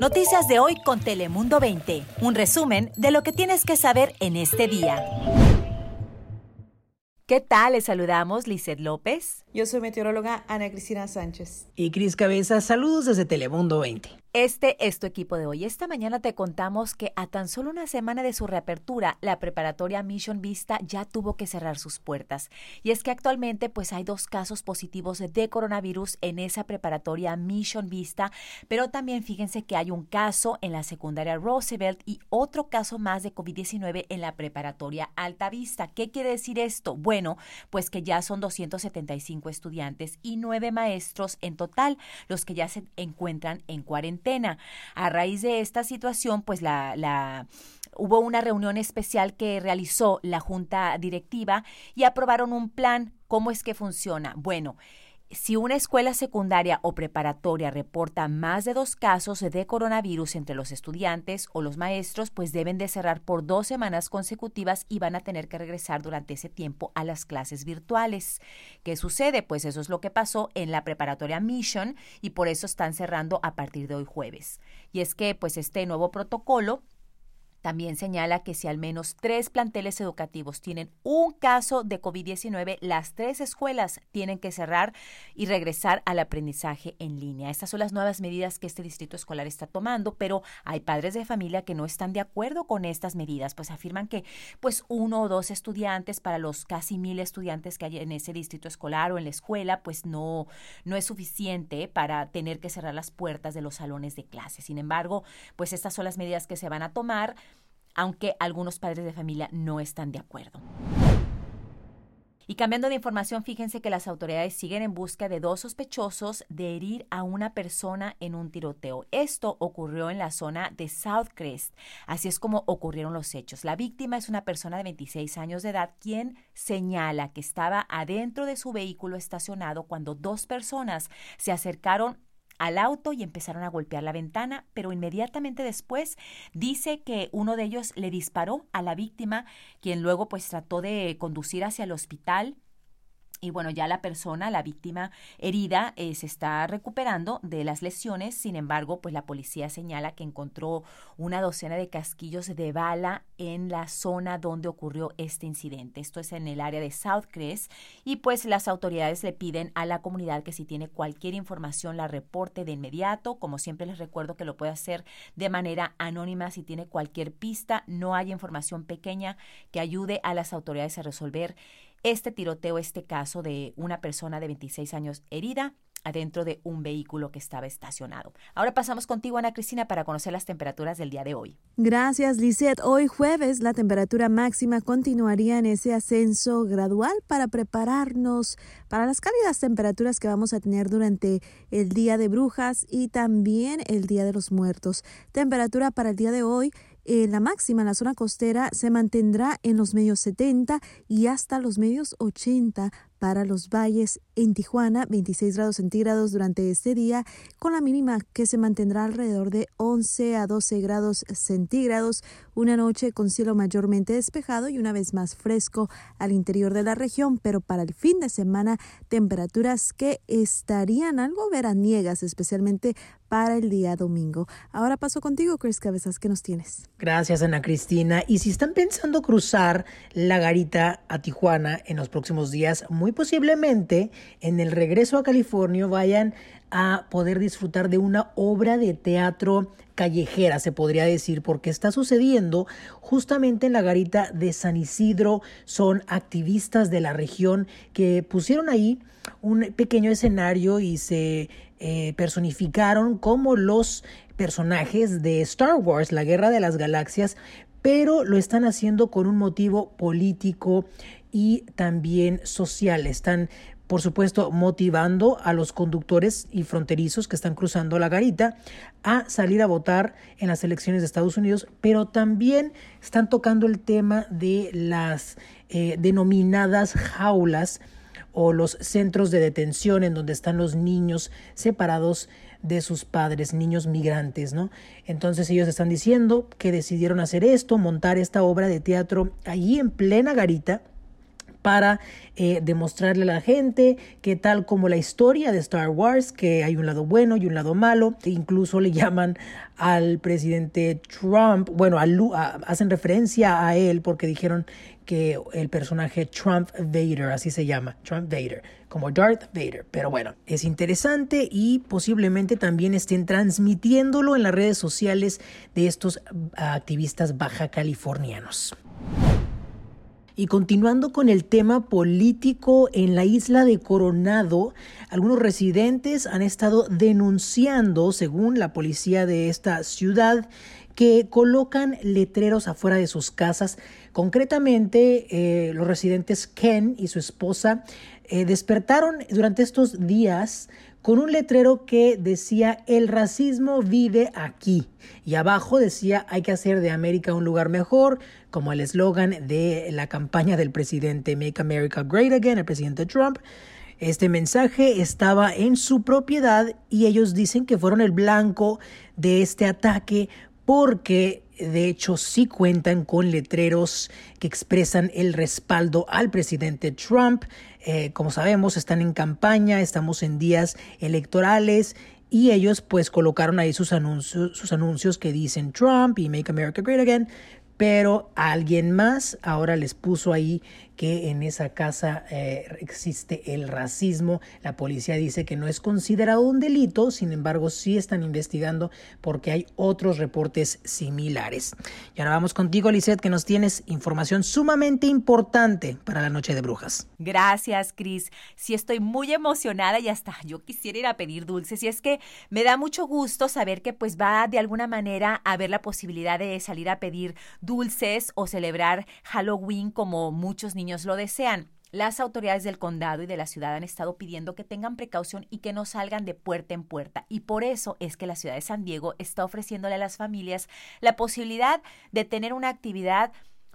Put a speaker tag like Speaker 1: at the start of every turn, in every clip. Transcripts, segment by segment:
Speaker 1: Noticias de hoy con Telemundo 20. Un resumen de lo que tienes que saber en este día. ¿Qué tal? Les saludamos, Lizeth López.
Speaker 2: Yo soy meteoróloga Ana Cristina Sánchez.
Speaker 3: Y Cris Cabeza, saludos desde Telemundo 20.
Speaker 1: Este es tu equipo de hoy. Esta mañana te contamos que a tan solo una semana de su reapertura, la preparatoria Mission Vista ya tuvo que cerrar sus puertas. Y es que actualmente pues hay dos casos positivos de coronavirus en esa preparatoria Mission Vista, pero también fíjense que hay un caso en la secundaria Roosevelt y otro caso más de COVID-19 en la preparatoria Alta Vista. ¿Qué quiere decir esto? Bueno, pues que ya son 275 estudiantes y nueve maestros en total los que ya se encuentran en cuarentena a raíz de esta situación, pues la, la hubo una reunión especial que realizó la junta directiva y aprobaron un plan. ¿Cómo es que funciona? Bueno, si una escuela secundaria o preparatoria reporta más de dos casos de coronavirus entre los estudiantes o los maestros, pues deben de cerrar por dos semanas consecutivas y van a tener que regresar durante ese tiempo a las clases virtuales. ¿Qué sucede? Pues eso es lo que pasó en la preparatoria Mission y por eso están cerrando a partir de hoy jueves. Y es que pues este nuevo protocolo también señala que si al menos tres planteles educativos tienen un caso de COVID-19, las tres escuelas tienen que cerrar y regresar al aprendizaje en línea. Estas son las nuevas medidas que este distrito escolar está tomando, pero hay padres de familia que no están de acuerdo con estas medidas, pues afirman que pues uno o dos estudiantes para los casi mil estudiantes que hay en ese distrito escolar o en la escuela, pues no, no es suficiente para tener que cerrar las puertas de los salones de clase. Sin embargo, pues estas son las medidas que se van a tomar aunque algunos padres de familia no están de acuerdo. Y cambiando de información, fíjense que las autoridades siguen en busca de dos sospechosos de herir a una persona en un tiroteo. Esto ocurrió en la zona de Southcrest. Así es como ocurrieron los hechos. La víctima es una persona de 26 años de edad quien señala que estaba adentro de su vehículo estacionado cuando dos personas se acercaron al auto y empezaron a golpear la ventana, pero inmediatamente después dice que uno de ellos le disparó a la víctima, quien luego pues trató de conducir hacia el hospital y bueno, ya la persona, la víctima herida, eh, se está recuperando de las lesiones. Sin embargo, pues la policía señala que encontró una docena de casquillos de bala en la zona donde ocurrió este incidente. Esto es en el área de Southcrest. Y pues las autoridades le piden a la comunidad que si tiene cualquier información la reporte de inmediato. Como siempre les recuerdo que lo puede hacer de manera anónima si tiene cualquier pista. No hay información pequeña que ayude a las autoridades a resolver este tiroteo, este caso de una persona de 26 años herida adentro de un vehículo que estaba estacionado. Ahora pasamos contigo, Ana Cristina, para conocer las temperaturas del día de hoy.
Speaker 4: Gracias, Lisette. Hoy jueves la temperatura máxima continuaría en ese ascenso gradual para prepararnos para las cálidas temperaturas que vamos a tener durante el Día de Brujas y también el Día de los Muertos. Temperatura para el día de hoy eh, la máxima en la zona costera se mantendrá en los medios 70 y hasta los medios 80 para los valles en Tijuana, 26 grados centígrados durante este día, con la mínima que se mantendrá alrededor de 11 a 12 grados centígrados, una noche con cielo mayormente despejado y una vez más fresco al interior de la región, pero para el fin de semana temperaturas que estarían algo veraniegas, especialmente para el día domingo. Ahora paso contigo, Chris Cabezas, ¿qué nos tienes?
Speaker 3: Gracias, Ana Cristina. Y si están pensando cruzar la garita a Tijuana en los próximos días, posiblemente en el regreso a California vayan a poder disfrutar de una obra de teatro callejera, se podría decir, porque está sucediendo justamente en la garita de San Isidro. Son activistas de la región que pusieron ahí un pequeño escenario y se eh, personificaron como los personajes de Star Wars, la Guerra de las Galaxias, pero lo están haciendo con un motivo político y también social. Están, por supuesto, motivando a los conductores y fronterizos que están cruzando la garita a salir a votar en las elecciones de Estados Unidos, pero también están tocando el tema de las eh, denominadas jaulas o los centros de detención en donde están los niños separados de sus padres, niños migrantes, ¿no? Entonces ellos están diciendo que decidieron hacer esto, montar esta obra de teatro allí en plena garita, para eh, demostrarle a la gente que tal como la historia de Star Wars, que hay un lado bueno y un lado malo, incluso le llaman al presidente Trump, bueno, hacen referencia a él porque dijeron que el personaje Trump Vader, así se llama, Trump Vader, como Darth Vader. Pero bueno, es interesante y posiblemente también estén transmitiéndolo en las redes sociales de estos activistas baja californianos. Y continuando con el tema político en la isla de Coronado, algunos residentes han estado denunciando, según la policía de esta ciudad, que colocan letreros afuera de sus casas. Concretamente, eh, los residentes Ken y su esposa eh, despertaron durante estos días con un letrero que decía el racismo vive aquí y abajo decía hay que hacer de América un lugar mejor como el eslogan de la campaña del presidente Make America Great Again, el presidente Trump. Este mensaje estaba en su propiedad y ellos dicen que fueron el blanco de este ataque porque de hecho sí cuentan con letreros que expresan el respaldo al presidente Trump. Eh, como sabemos, están en campaña, estamos en días electorales y ellos pues colocaron ahí sus anuncios, sus anuncios que dicen Trump y Make America Great Again, pero alguien más ahora les puso ahí que en esa casa eh, existe el racismo. La policía dice que no es considerado un delito, sin embargo sí están investigando porque hay otros reportes similares. Y ahora vamos contigo, Lisette, que nos tienes información sumamente importante para la Noche de Brujas.
Speaker 1: Gracias, Cris. Sí estoy muy emocionada y hasta yo quisiera ir a pedir dulces. Y es que me da mucho gusto saber que pues va de alguna manera a haber la posibilidad de salir a pedir dulces o celebrar Halloween como muchos niños lo desean. Las autoridades del condado y de la ciudad han estado pidiendo que tengan precaución y que no salgan de puerta en puerta. Y por eso es que la ciudad de San Diego está ofreciéndole a las familias la posibilidad de tener una actividad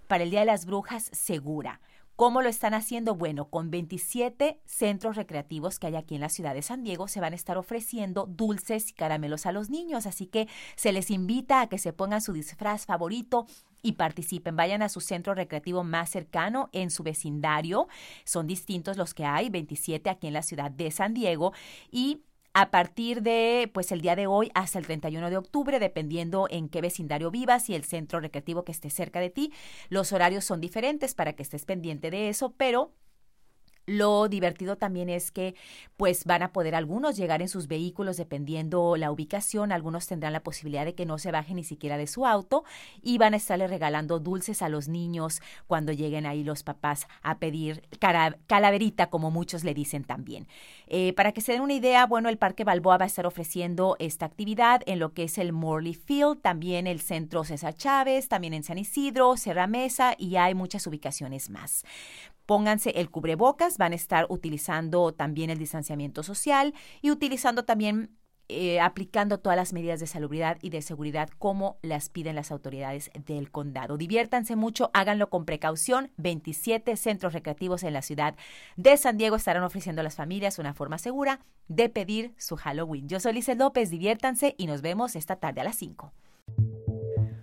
Speaker 1: para el Día de las Brujas segura. ¿Cómo lo están haciendo? Bueno, con 27 centros recreativos que hay aquí en la ciudad de San Diego, se van a estar ofreciendo dulces y caramelos a los niños, así que se les invita a que se pongan su disfraz favorito y participen. Vayan a su centro recreativo más cercano en su vecindario. Son distintos los que hay, 27 aquí en la ciudad de San Diego y a partir de pues el día de hoy hasta el 31 de octubre, dependiendo en qué vecindario vivas y el centro recreativo que esté cerca de ti. Los horarios son diferentes para que estés pendiente de eso, pero lo divertido también es que pues van a poder algunos llegar en sus vehículos dependiendo la ubicación, algunos tendrán la posibilidad de que no se bajen ni siquiera de su auto y van a estarle regalando dulces a los niños cuando lleguen ahí los papás a pedir calaverita como muchos le dicen también. Eh, para que se den una idea, bueno, el Parque Balboa va a estar ofreciendo esta actividad en lo que es el Morley Field, también el Centro César Chávez, también en San Isidro, Serra Mesa y hay muchas ubicaciones más. Pónganse el cubrebocas, van a estar utilizando también el distanciamiento social y utilizando también eh, aplicando todas las medidas de salubridad y de seguridad como las piden las autoridades del condado. Diviértanse mucho, háganlo con precaución. 27 centros recreativos en la ciudad de San Diego estarán ofreciendo a las familias una forma segura de pedir su Halloween. Yo soy Lice López, diviértanse y nos vemos esta tarde a las 5.